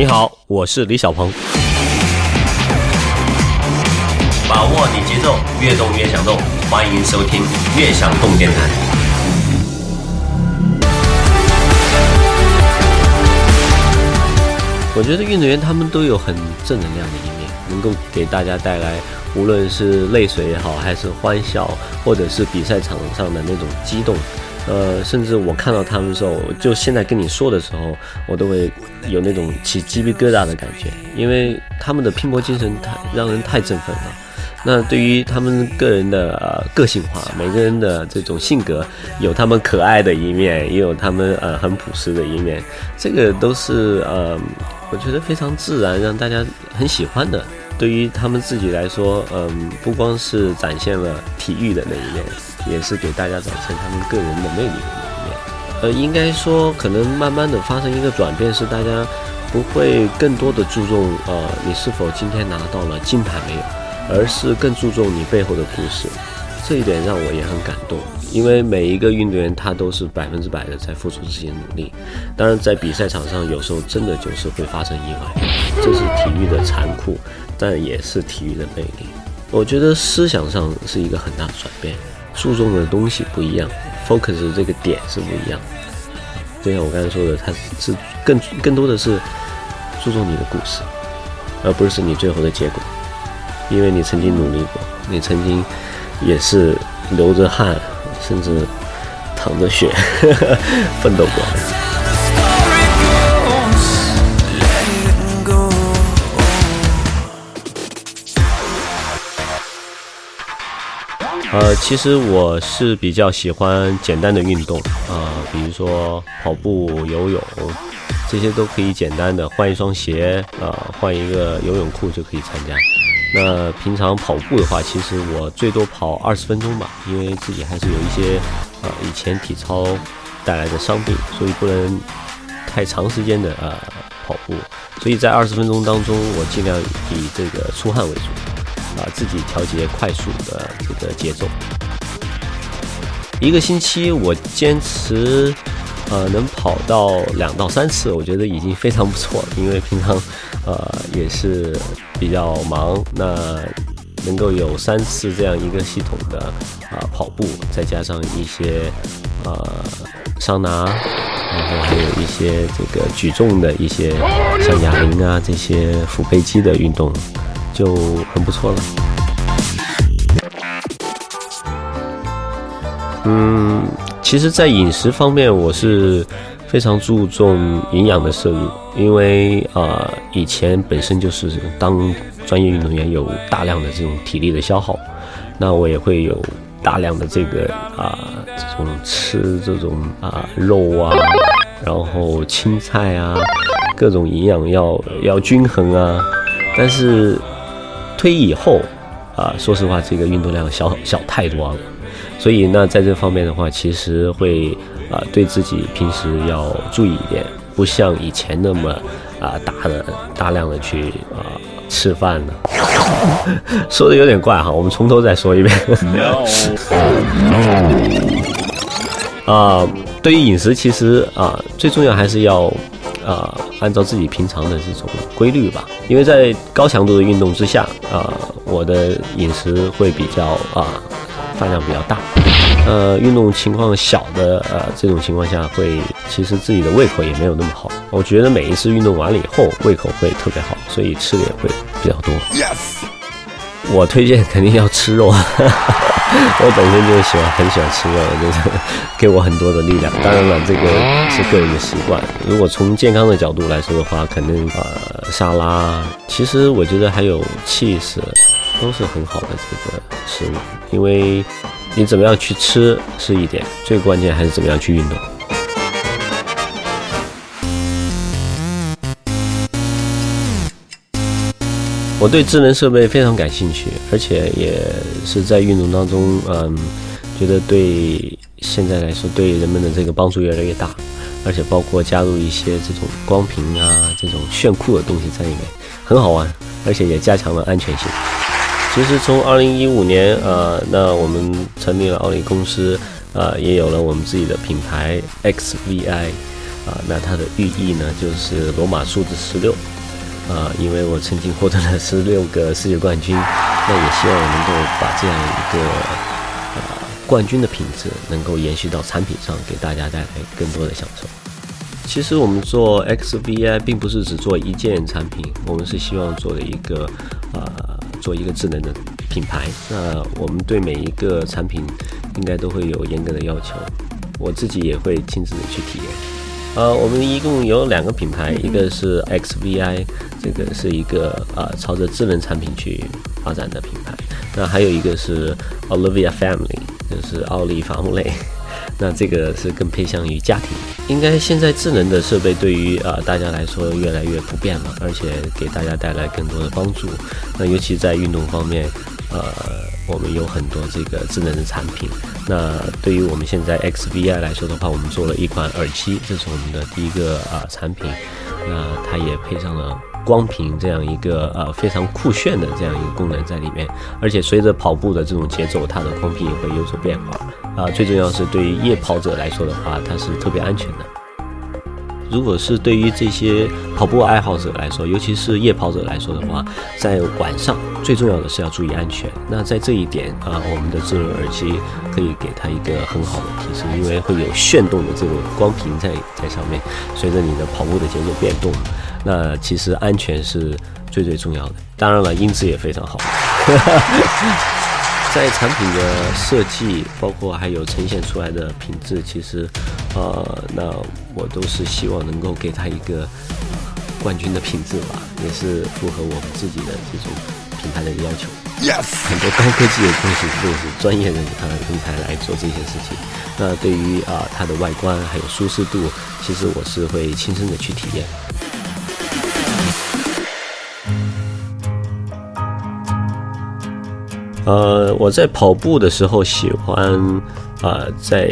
你好，我是李小鹏。把握你节奏，越动越想动，欢迎收听《越想动电台》。我觉得运动员他们都有很正能量的一面，能够给大家带来无论是泪水也好，还是欢笑，或者是比赛场上的那种激动。呃，甚至我看到他们的时候，就现在跟你说的时候，我都会有那种起鸡皮疙瘩的感觉，因为他们的拼搏精神太让人太振奋了。那对于他们个人的呃个性化，每个人的这种性格，有他们可爱的一面，也有他们呃很朴实的一面，这个都是呃我觉得非常自然，让大家很喜欢的。对于他们自己来说，嗯，不光是展现了体育的那一面，也是给大家展现他们个人的魅力的一面。呃，应该说可能慢慢的发生一个转变，是大家不会更多的注重呃你是否今天拿到了金牌没有。而是更注重你背后的故事，这一点让我也很感动。因为每一个运动员他都是百分之百的在付出自己的努力。当然，在比赛场上有时候真的就是会发生意外，这是体育的残酷，但也是体育的魅力。我觉得思想上是一个很大的转变，注重的东西不一样，focus 这个点是不一样。就像我刚才说的，它是更更多的是注重你的故事，而不是你最后的结果。因为你曾经努力过，你曾经也是流着汗，甚至淌着血 奋斗过。呃，其实我是比较喜欢简单的运动啊，比如说跑步、游泳，这些都可以简单的换一双鞋啊，换一个游泳裤就可以参加。那平常跑步的话，其实我最多跑二十分钟吧，因为自己还是有一些呃以前体操带来的伤病，所以不能太长时间的呃跑步。所以在二十分钟当中，我尽量以这个出汗为主，啊，自己调节快速的这个节奏。一个星期我坚持呃能跑到两到三次，我觉得已经非常不错了，因为平常。呃，也是比较忙，那能够有三次这样一个系统的啊跑步，再加上一些呃桑拿，然后还有一些这个举重的一些像哑铃啊这些腹背肌的运动，就很不错了。嗯，其实，在饮食方面，我是。非常注重营养的摄入，因为啊，以前本身就是当专业运动员有大量的这种体力的消耗，那我也会有大量的这个啊，这种吃这种啊肉啊，然后青菜啊，各种营养要要均衡啊。但是退役以后啊，说实话，这个运动量小小太多了，所以那在这方面的话，其实会。啊，对自己平时要注意一点，不像以前那么啊大的大量的去啊吃饭了。说的有点怪哈，我们从头再说一遍。啊，对于饮食，其实啊最重要还是要啊按照自己平常的这种规律吧，因为在高强度的运动之下啊，我的饮食会比较啊饭量比较大。呃，运动情况小的呃这种情况下，会其实自己的胃口也没有那么好。我觉得每一次运动完了以后，胃口会特别好，所以吃的也会比较多。Yes，我推荐肯定要吃肉，我本身就喜欢很喜欢吃肉，就是 给我很多的力量。当然了，这个是个人的习惯。如果从健康的角度来说的话，肯定呃沙拉，其实我觉得还有气食都是很好的这个食物，因为。你怎么样去吃是一点，最关键还是怎么样去运动。我对智能设备非常感兴趣，而且也是在运动当中，嗯，觉得对现在来说对人们的这个帮助越来越大，而且包括加入一些这种光屏啊这种炫酷的东西在里面，很好玩，而且也加强了安全性。其实从二零一五年，呃，那我们成立了奥利公司，呃，也有了我们自己的品牌 XVI，啊，那它的寓意呢就是罗马数字十六，啊，因为我曾经获得了十六个世界冠军，那也希望我能够把这样一个呃冠军的品质能够延续到产品上，给大家带来更多的享受。其实我们做 XVI 并不是只做一件产品，我们是希望做的一个呃做一个智能的品牌。那我们对每一个产品应该都会有严格的要求，我自己也会亲自的去体验。呃，我们一共有两个品牌，一个是 XVI，这个是一个呃朝着智能产品去发展的品牌。那还有一个是 Olivia Family，就是奥利伐木类。那这个是更偏向于家庭。应该现在智能的设备对于呃大家来说越来越普遍了，而且给大家带来更多的帮助。那尤其在运动方面，呃。我们有很多这个智能的产品。那对于我们现在 XVI 来说的话，我们做了一款耳机，这是我们的第一个啊产品。那它也配上了光屏这样一个呃非常酷炫的这样一个功能在里面。而且随着跑步的这种节奏，它的光屏也会有所变化。啊，最重要是对于夜跑者来说的话，它是特别安全的。如果是对于这些跑步爱好者来说，尤其是夜跑者来说的话，在晚上最重要的是要注意安全。那在这一点啊，我们的智能耳机可以给它一个很好的提示，因为会有炫动的这种光屏在在上面，随着你的跑步的节奏变动。那其实安全是最最重要的，当然了，音质也非常好。在产品的设计，包括还有呈现出来的品质，其实，呃，那我都是希望能够给他一个冠军的品质吧，也是符合我们自己的这种品牌的要求。Yes，很多高科技的东西都是专业的呃人才来做这些事情。那对于啊它的外观还有舒适度，其实我是会亲身的去体验。呃，我在跑步的时候喜欢，呃，在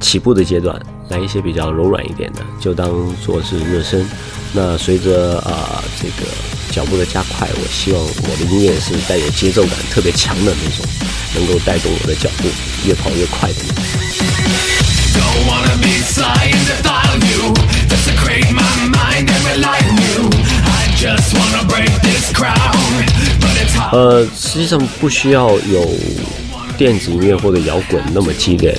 起步的阶段来一些比较柔软一点的，就当做是热身。那随着啊这个脚步的加快，我希望我的音乐是带有节奏感特别强的那种，能够带动我的脚步越跑越快的那种。Don't wanna be 呃，实际上不需要有电子音乐或者摇滚那么激烈，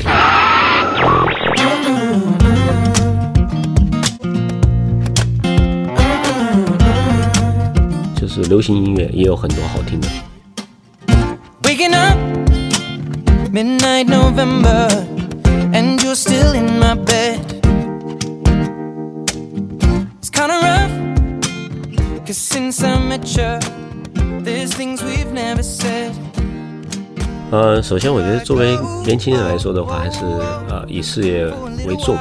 就是流行音乐也有很多好听的。呃，首先我觉得作为年轻人来说的话，还是呃以事业为重。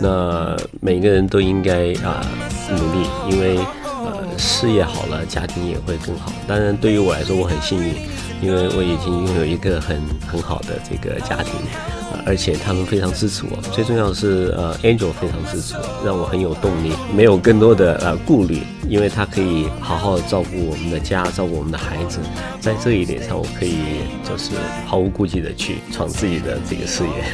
那每个人都应该啊努力，因为呃事业好了，家庭也会更好。当然，对于我来说，我很幸运，因为我已经拥有一个很很好的这个家庭。而且他们非常支持我，最重要的是，呃，Angel 非常支持我，让我很有动力，没有更多的呃顾虑，因为他可以好好照顾我们的家，照顾我们的孩子，在这一点上，我可以就是毫无顾忌的去闯自己的这个事业。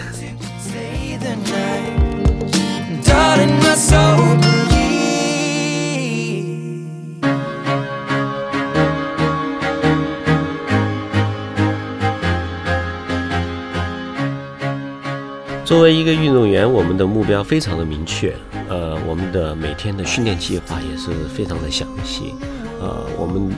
作为一个运动员，我们的目标非常的明确，呃，我们的每天的训练计划也是非常的详细，呃，我们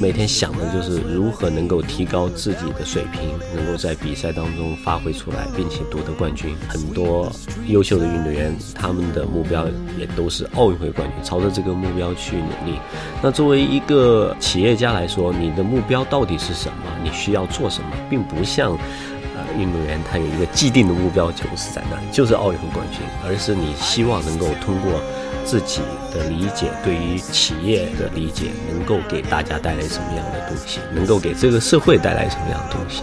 每天想的就是如何能够提高自己的水平，能够在比赛当中发挥出来，并且夺得冠军。很多优秀的运动员，他们的目标也都是奥运会冠军，朝着这个目标去努力。那作为一个企业家来说，你的目标到底是什么？你需要做什么，并不像。运动员他有一个既定的目标，就是在那里，就是奥运会冠军，而是你希望能够通过自己的理解，对于企业的理解，能够给大家带来什么样的东西，能够给这个社会带来什么样的东西。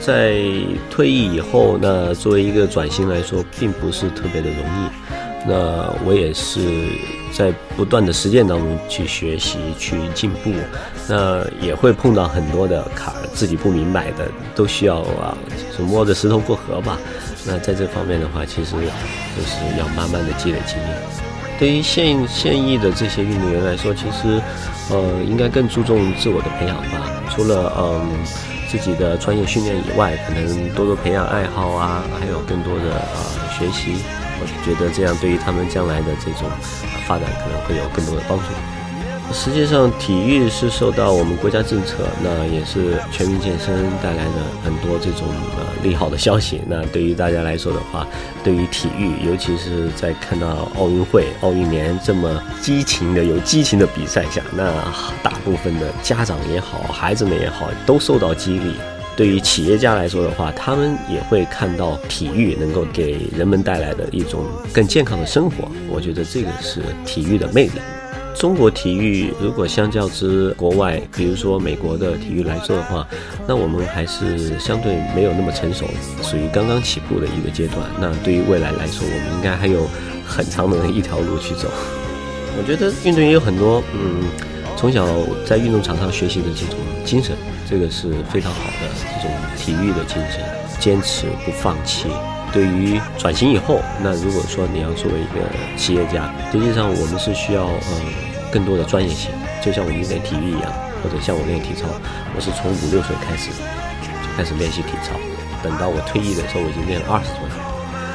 在退役以后，那作为一个转型来说，并不是特别的容易。那我也是在不断的实践当中去学习、去进步，那也会碰到很多的坎儿。自己不明白的，都需要啊，就摸着石头过河吧。那在这方面的话，其实就是要慢慢的积累经验。对于现现役的这些运动员来说，其实呃应该更注重自我的培养吧。除了嗯自己的专业训练以外，可能多多培养爱好啊，还有更多的啊学习。我觉得这样对于他们将来的这种发展可能会有更多的帮助。实际上，体育是受到我们国家政策，那也是全民健身带来的很多这种呃利好的消息。那对于大家来说的话，对于体育，尤其是在看到奥运会、奥运年这么激情的、有激情的比赛下，那大部分的家长也好，孩子们也好，都受到激励。对于企业家来说的话，他们也会看到体育能够给人们带来的一种更健康的生活。我觉得这个是体育的魅力。中国体育如果相较之国外，比如说美国的体育来说的话，那我们还是相对没有那么成熟，属于刚刚起步的一个阶段。那对于未来来说，我们应该还有很长的一条路去走。我觉得运动员有很多，嗯，从小在运动场上学习的这种精神，这个是非常好的这种体育的精神，坚持不放弃。对于转型以后，那如果说你要作为一个企业家，实际上我们是需要呃更多的专业性，就像我们练体育一样，或者像我练体操，我是从五六岁开始就开始练习体操，等到我退役的时候，我已经练了二十多年，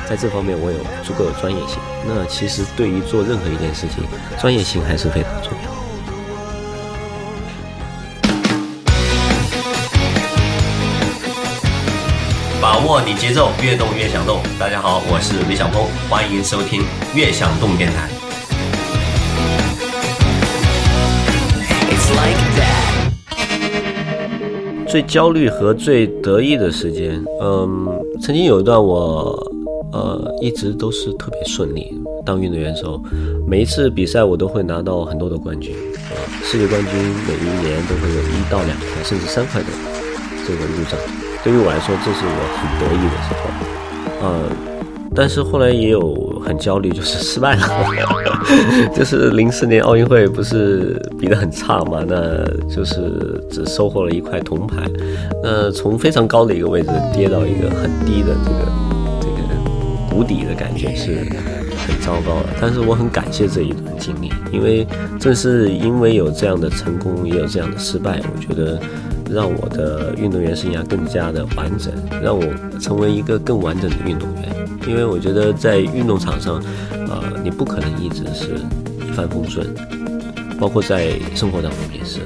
在这方面我有足够的专业性。那其实对于做任何一件事情，专业性还是非常重要。握你节奏，越动越想动。大家好，我是李小峰，欢迎收听《越想动》电台。最焦虑和最得意的时间，嗯，曾经有一段我，呃，一直都是特别顺利。当运动员的时候，每一次比赛我都会拿到很多的冠军，呃，世界冠军每一年都会有一到两块，甚至三块的这个入账。对于我来说，这是我很得意的时候，嗯，但是后来也有很焦虑，就是失败了，就是零四年奥运会不是比得很差嘛，那就是只收获了一块铜牌，那从非常高的一个位置跌到一个很低的这个这个谷底的感觉是很糟糕的，但是我很感谢这一段经历，因为正是因为有这样的成功，也有这样的失败，我觉得。让我的运动员生涯更加的完整，让我成为一个更完整的运动员。因为我觉得在运动场上，呃，你不可能一直是一帆风顺，包括在生活当中也是，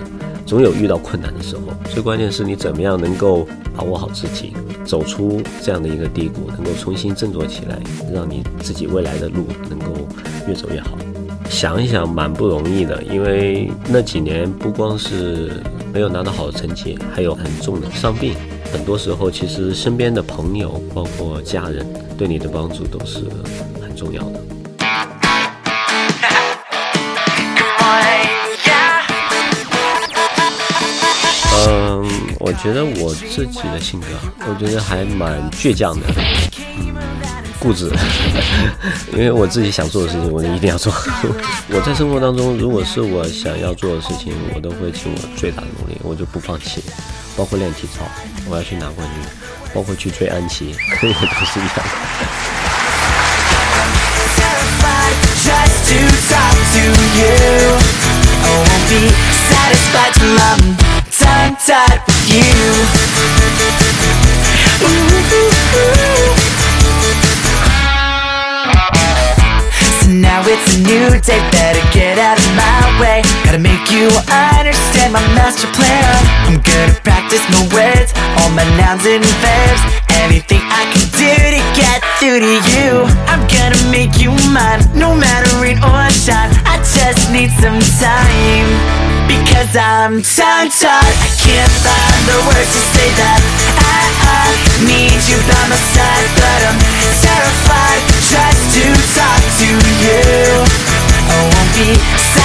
总有遇到困难的时候。最关键是你怎么样能够把握好自己，走出这样的一个低谷，能够重新振作起来，让你自己未来的路能够越走越好。想一想，蛮不容易的，因为那几年不光是没有拿到好的成绩，还有很重的伤病。很多时候，其实身边的朋友，包括家人，对你的帮助都是很重要的。嗯，我觉得我自己的性格，我觉得还蛮倔强的。嗯固执，因为我自己想做的事情，我就一定要做。我在生活当中，如果是我想要做的事情，我都会尽我最大的努力，我就不放弃。包括练体操，我要去拿冠军；包括去追安琪，我都是一样。now it's a new day Better get out of my way. Gotta make you understand my master plan. I'm gonna practice my words All my nouns and verbs. Anything I can do to get through to you. I'm gonna make you mine No matter rain or shine. I just need some time Because I'm tongue-tied I can't find the words to say that I, I need you by my side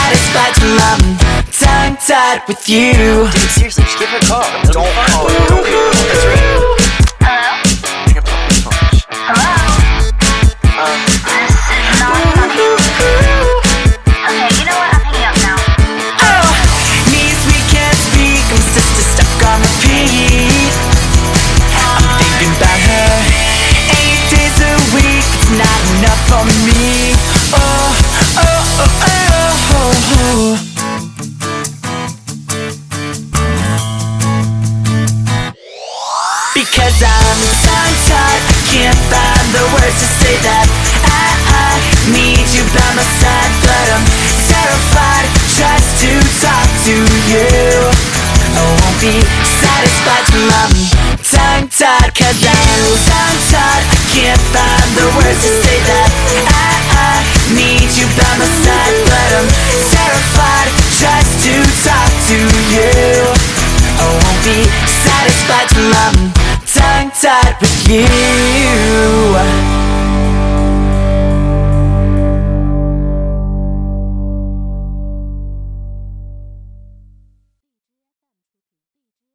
satisfied till I'm tongue-tied with you. Dude, seriously, just give her a call. Don't call don't you. I won't be satisfied till I'm tongue tied Cause I'm tongue tied I can't find the words to say that I, I need you by my side But I'm terrified just to talk to you. I won't be satisfied till I'm tongue tied with you